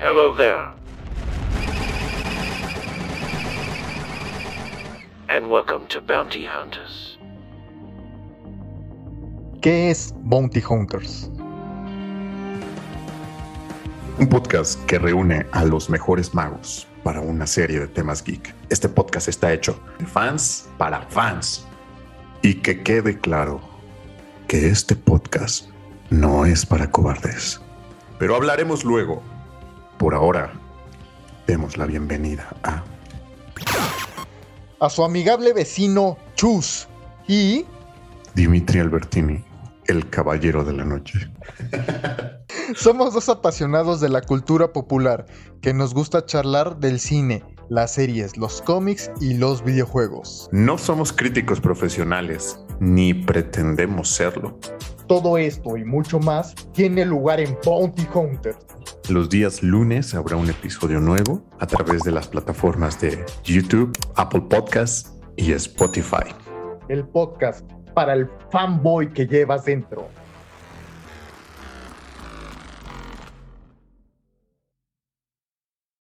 Hello there. And welcome to Bounty Hunters. ¿Qué es Bounty Hunters? Un podcast que reúne a los mejores magos para una serie de temas geek. Este podcast está hecho de fans para fans. Y que quede claro que este podcast no es para cobardes. Pero hablaremos luego. Por ahora, demos la bienvenida a... A su amigable vecino Chus y... Dimitri Albertini, el caballero de la noche. Somos dos apasionados de la cultura popular que nos gusta charlar del cine, las series, los cómics y los videojuegos. No somos críticos profesionales, ni pretendemos serlo. Todo esto y mucho más tiene lugar en Bounty Hunters. Los días lunes habrá un episodio nuevo a través de las plataformas de YouTube, Apple Podcasts y Spotify. El podcast para el fanboy que llevas dentro.